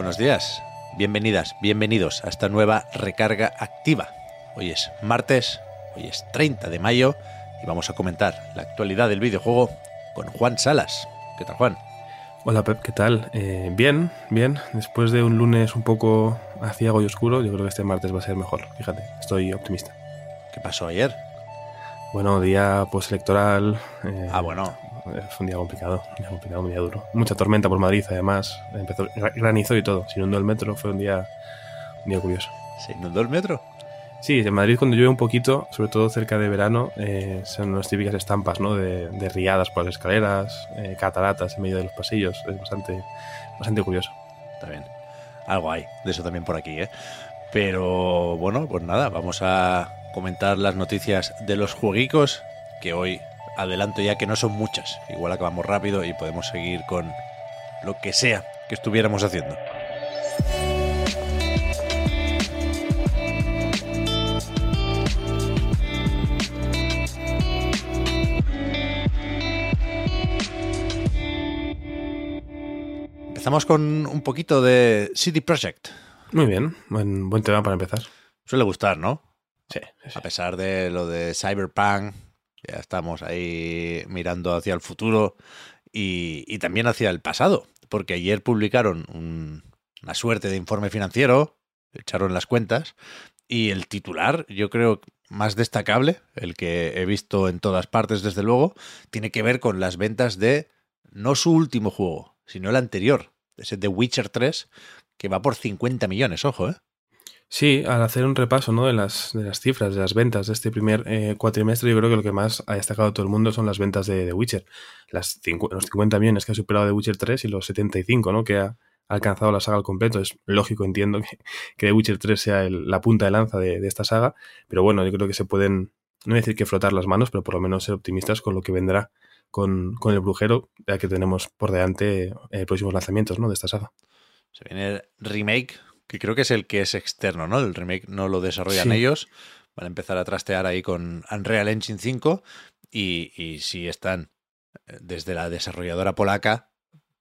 Buenos días, bienvenidas, bienvenidos a esta nueva recarga activa. Hoy es martes, hoy es 30 de mayo y vamos a comentar la actualidad del videojuego con Juan Salas. ¿Qué tal, Juan? Hola Pep, ¿qué tal? Eh, bien, bien. Después de un lunes un poco aciago y oscuro, yo creo que este martes va a ser mejor. Fíjate, estoy optimista. ¿Qué pasó ayer? Bueno, día postelectoral. Eh, Ah, bueno, Fue un día complicado, un día complicado, un día duro. Mucha tormenta por Madrid, además. Empezó gra- granizo y todo. Se inundó el metro, fue un día, un día curioso. ¿se inundó el metro? Sí, en Madrid cuando llueve un poquito, sobre todo cerca de verano, eh, son las típicas estampas, ¿no? De, de riadas por las escaleras, eh, cataratas en medio de los pasillos. Es bastante, bastante curioso. Está bien. Algo hay de eso también por aquí, ¿eh? Pero bueno, pues nada, vamos a comentar las noticias de los jueguicos, que hoy adelanto ya que no son muchas. Igual acabamos rápido y podemos seguir con lo que sea que estuviéramos haciendo. Empezamos con un poquito de CD Projekt. Muy bien, buen, buen tema para empezar. Suele gustar, ¿no? Sí, sí, sí. A pesar de lo de Cyberpunk, ya estamos ahí mirando hacia el futuro y, también hacia el pasado, porque ayer publicaron un- una suerte de informe financiero, echaron las cuentas, y el titular, yo creo más destacable, el que he visto en todas partes desde luego, tiene que ver con las ventas de no su último juego, sino el anterior, ese The Witcher 3, que va por 50 millones, ojo, ¿eh? Sí, al hacer un repaso ¿no? de, las, de las cifras, de las ventas de este primer eh, cuatrimestre, yo creo que lo que más ha destacado todo el mundo son las ventas de The Witcher. Las los 50 millones que ha superado The Witcher 3 y los 75 ¿no? que ha alcanzado la saga al completo. Es lógico, entiendo, que, que The Witcher 3 sea el- la punta de lanza de, de esta saga, pero bueno, yo creo que se pueden, no decir que frotar las manos, pero por lo menos ser optimistas con lo que vendrá con, con el brujero, ya que tenemos por delante eh, próximos lanzamientos ¿no? de esta saga. Se viene el remake, que creo que es el que es externo, ¿no? El remake no lo desarrollan Sí. ellos. Van a empezar a trastear ahí con Unreal Engine 5 y, y sí están eh, desde la desarrolladora polaca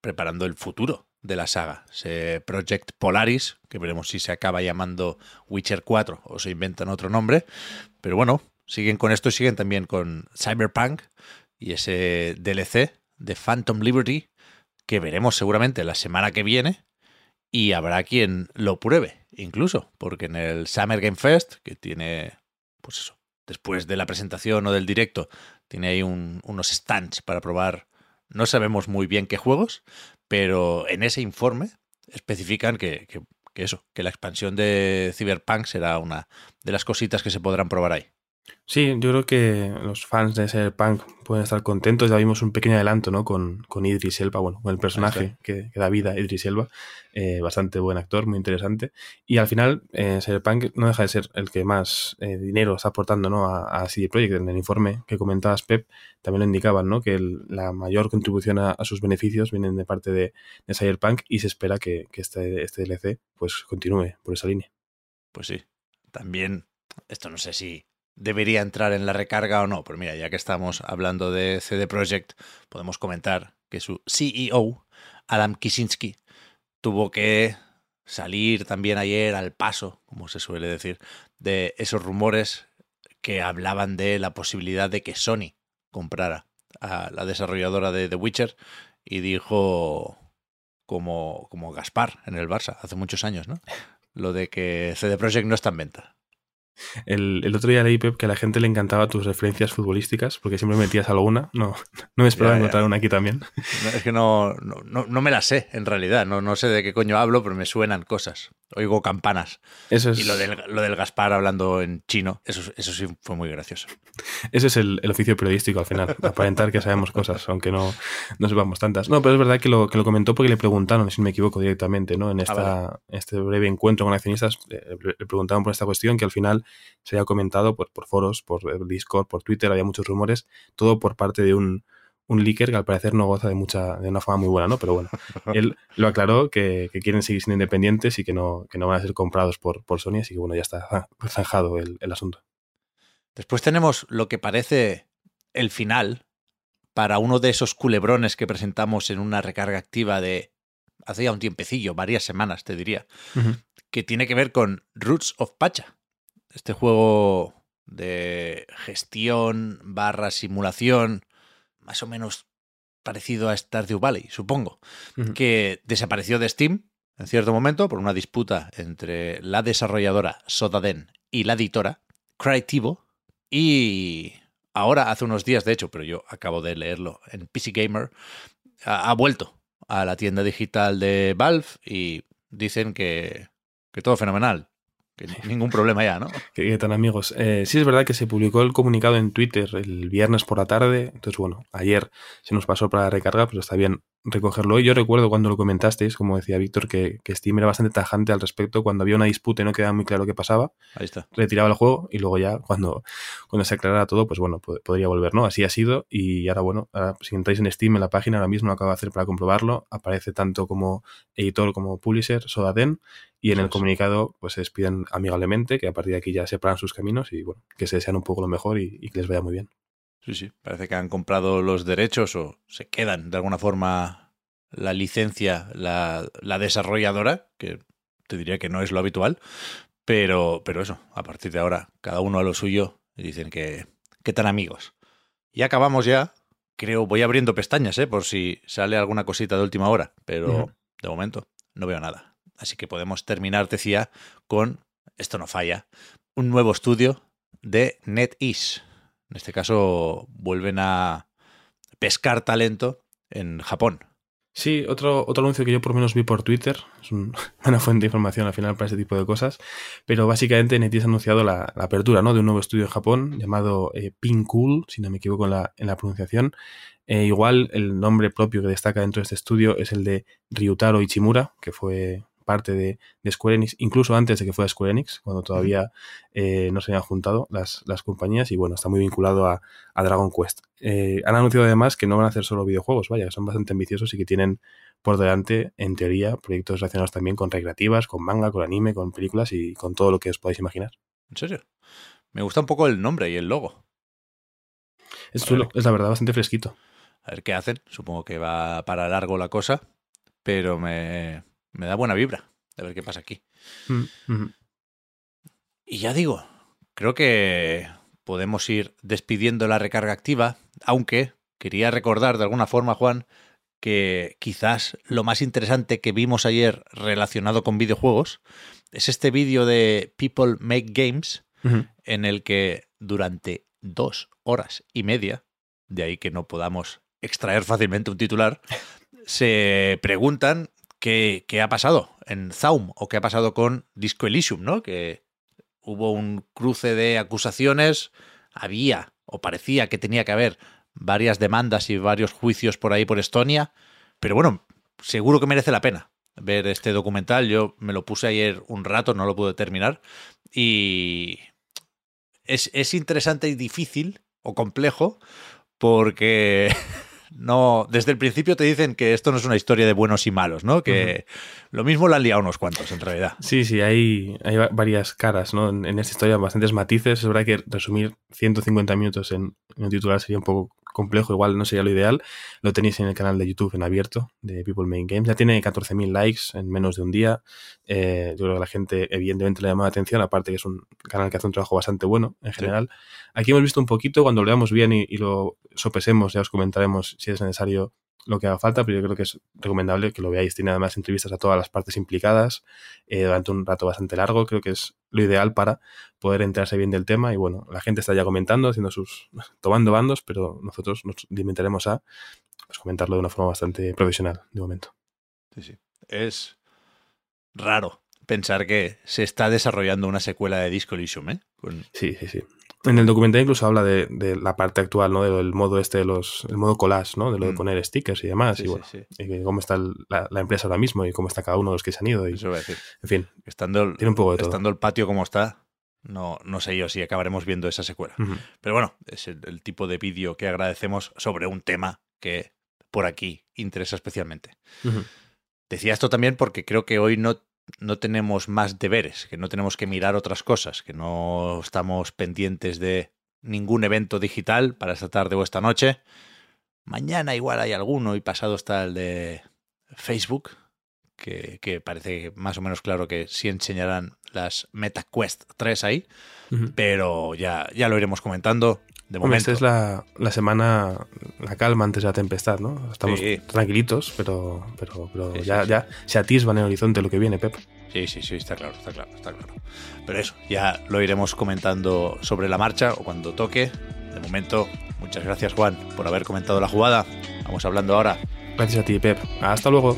preparando el futuro de la saga. Ese Project Polaris, que veremos si se acaba llamando Witcher 4 o se inventan otro nombre. Pero bueno, siguen con esto y siguen también con Cyberpunk y ese DLC de Phantom Liberty que veremos seguramente la semana que viene y habrá quien lo pruebe, incluso, porque en el Summer Game Fest, que tiene, pues eso, después de la presentación o del directo, tiene ahí un- unos stands para probar, no sabemos muy bien qué juegos, pero en ese informe especifican que, que- que eso, que la expansión de Cyberpunk será una de las cositas que se podrán probar ahí. Sí, yo creo que los fans de Cyberpunk pueden estar contentos. Ya vimos un pequeño adelanto, ¿no? Con, con Idris Elba, bueno, con el personaje que, que da vida, a Idris Elba. Eh, bastante buen actor, muy interesante. Y al final, eh, Cyberpunk no deja de ser el que más eh, dinero está aportando, ¿no? A, a CD Projekt. En el informe que comentabas, Pep, también lo indicaban, ¿no? Que el- la mayor contribución a, a sus beneficios vienen de parte de, de Cyberpunk y se espera que, que este, este DLC, pues, continúe por esa línea. Pues sí. También, esto no sé si debería entrar en la recarga o no, pero mira, ya que estamos hablando de CD Projekt, podemos comentar que su CEO, Adam Kicinski, tuvo que salir también ayer al paso, como se suele decir, de esos rumores que hablaban de la posibilidad de que Sony comprara a la desarrolladora de The Witcher y dijo como, como Gaspar en el Barça hace muchos años, ¿no? Lo de que CD Projekt no está en venta. El, el, otro día leí, Pep, que a la gente le encantaba tus referencias futbolísticas, porque siempre metías alguna. No, no me esperaba encontrar una aquí también. es que no, no, no, me la sé, en realidad. No, no sé de qué coño hablo, pero me suenan cosas. Oigo campanas. Eso es... Y lo del, lo del Gaspar hablando en chino, eso, eso sí fue muy gracioso. Ese es el, el oficio periodístico al final, aparentar que sabemos cosas, aunque no, no sepamos tantas. No, pero es verdad que lo, que lo comentó porque le preguntaron, si no me equivoco directamente, ¿no? En ah, esta, este breve encuentro con accionistas, eh, le preguntaron por esta cuestión que al final se había comentado por, por foros, por Discord, por Twitter, había muchos rumores, todo por parte de un, un leaker que al parecer no goza de mucha de una fama muy buena, ¿no? Pero bueno, él lo aclaró que, quieren seguir siendo independientes y que no, que no van a ser comprados por, por Sony, así que bueno, ya está zanjado el, el asunto. Después tenemos lo que parece el final para uno de esos culebrones que presentamos en una recarga activa de hace ya un tiempecillo, varias semanas, te diría, que tiene que ver con Roots of Pacha, este juego de gestión barra simulación, más o menos parecido a Stardew Valley, supongo, que desapareció de Steam en cierto momento por una disputa entre la desarrolladora Sodaden y la editora Crytivo, y ahora, hace unos días, de hecho, pero yo acabo de leerlo en PC Gamer, ha, vuelto a la tienda digital de Valve y dicen que, que todo fenomenal. Ningún problema ya, ¿no? ¿Qué, tal, amigos? Eh, sí, es verdad que se publicó el comunicado en Twitter el viernes por la tarde. Entonces, bueno, ayer se nos pasó para recargar, pero está bien recogerlo. Y yo recuerdo cuando lo comentasteis, como decía Víctor, que, que, Steam era bastante tajante al respecto. Cuando había una disputa y no quedaba muy claro qué pasaba, Ahí está. retiraba el juego y luego ya, cuando, cuando se aclarara todo, pues bueno, podría volver, ¿no? Así ha sido. Y ahora, bueno, ahora, si entráis en Steam, en la página, ahora mismo lo acabo de hacer para comprobarlo, aparece tanto como editor como publisher, Sodaden. Y en el comunicado, pues se despiden amigablemente, que a partir de aquí ya separan sus caminos y bueno, que se desean un poco lo mejor y, y que les vaya muy bien. Sí, sí, parece que han comprado los derechos o se quedan de alguna forma la licencia, la, la desarrolladora, que te diría que no es lo habitual, pero, pero eso, a partir de ahora, cada uno a lo suyo y dicen que, que tan amigos. Y acabamos ya, creo, voy abriendo pestañas, ¿eh? por si sale alguna cosita de última hora, pero de momento no veo nada. Así que podemos terminar, decía, con, esto no falla, un nuevo estudio de NetEase. En este caso vuelven a pescar talento en Japón. Sí, otro, otro anuncio que yo por lo menos vi por Twitter, es una fuente de información al final para este tipo de cosas, pero básicamente NetEase ha anunciado la, apertura ¿no? de un nuevo estudio en Japón llamado eh, Pincool, si no me equivoco en la, en la pronunciación. Eh, igual el nombre propio que destaca dentro de este estudio es el de Ryutaro Ichimura, que fue parte de, Square Enix, incluso antes de que fuera Square Enix, cuando todavía eh, no se habían juntado las, las, compañías y bueno, está muy vinculado a, Dragon Quest. Eh, han anunciado además que no van a hacer solo videojuegos, vaya, que son bastante ambiciosos y que tienen por delante, en teoría, proyectos relacionados también con recreativas, con manga, con anime, con películas y con todo lo que os podáis imaginar. ¿En serio? Me gusta un poco el nombre y el logo. Es chulo, es la verdad bastante fresquito. A ver qué hacen. Supongo que va para largo la cosa, pero me, me da buena vibra. A ver qué pasa aquí. Mm, y ya digo, creo que podemos ir despidiendo la recarga activa, aunque quería recordar de alguna forma, Juan, que quizás lo más interesante que vimos ayer relacionado con videojuegos es este vídeo de People Make Games, en el que durante dos horas y media, de ahí que no podamos extraer fácilmente un titular, se preguntan qué, ha pasado en Zaum o qué ha pasado con Disco Elysium, ¿no? Que hubo un cruce de acusaciones, había o parecía que tenía que haber varias demandas y varios juicios por ahí por Estonia, pero bueno, seguro que merece la pena ver este documental. Yo me lo puse ayer un rato, no lo pude terminar y es, es interesante y difícil o complejo porque no, desde el principio te dicen que esto no es una historia de buenos y malos, ¿no? Que lo mismo la han liado unos cuantos, en realidad. Sí, sí, hay, hay varias caras, ¿no? En, esta historia, bastantes matices. Es verdad que resumir 150 minutos en, en un titular sería un poco complejo, igual no sería lo ideal. Lo tenéis en el canal de YouTube en abierto de People Main Games. Ya tiene 14.000 likes en menos de un día. Eh, yo creo que la gente evidentemente le llama la atención, aparte que es un canal que hace un trabajo bastante bueno en general. Aquí hemos visto un poquito, cuando lo veamos bien y, lo sopesemos, ya os comentaremos si es necesario lo que haga falta, pero yo creo que es recomendable que lo veáis. Tiene además entrevistas a todas las partes implicadas eh, durante un rato bastante largo. Creo que es lo ideal para poder enterarse bien del tema. Y bueno, la gente está ya comentando, haciendo sus. tomando bandos, pero nosotros nos limitaremos a pues, comentarlo de una forma bastante profesional de momento. Sí, sí. Es raro pensar que se está desarrollando una secuela de Disco Elysium, ¿eh? Sí, sí, sí. En el documental incluso habla de, de, la parte actual, ¿no? Del modo este de los, el modo collage, ¿no? De lo de mm. poner stickers y demás. y bueno, y cómo está la, la, empresa ahora mismo y cómo está cada uno de los que se han ido. Y, Eso voy a decir. En fin, estando el, tiene un poco de estando el patio como está, no, no sé yo si acabaremos viendo esa secuela. Uh -huh. Pero bueno, es el, el tipo de vídeo que agradecemos sobre un tema que por aquí interesa especialmente. Uh -huh. Decía esto también porque creo que hoy no no tenemos más deberes, que no tenemos que mirar otras cosas, que no estamos pendientes de ningún evento digital para esta tarde o esta noche. Mañana igual hay alguno y pasado está el de Facebook, que, que parece más o menos claro que sí enseñarán las MetaQuest 3 ahí, uh -huh. pero ya, ya lo iremos comentando. De Hombre, esta es la, la, semana, la calma antes de la tempestad, ¿no? Estamos Sí. tranquilitos, pero, pero, pero sí, ya, sí. ya se atisba en el horizonte lo que viene, Pep. Sí, sí, sí, está claro, está claro, está claro. Pero eso, ya lo iremos comentando sobre la marcha o cuando toque. De momento, muchas gracias Juan por haber comentado la jugada. Vamos hablando ahora. Gracias a ti, Pep. Hasta luego.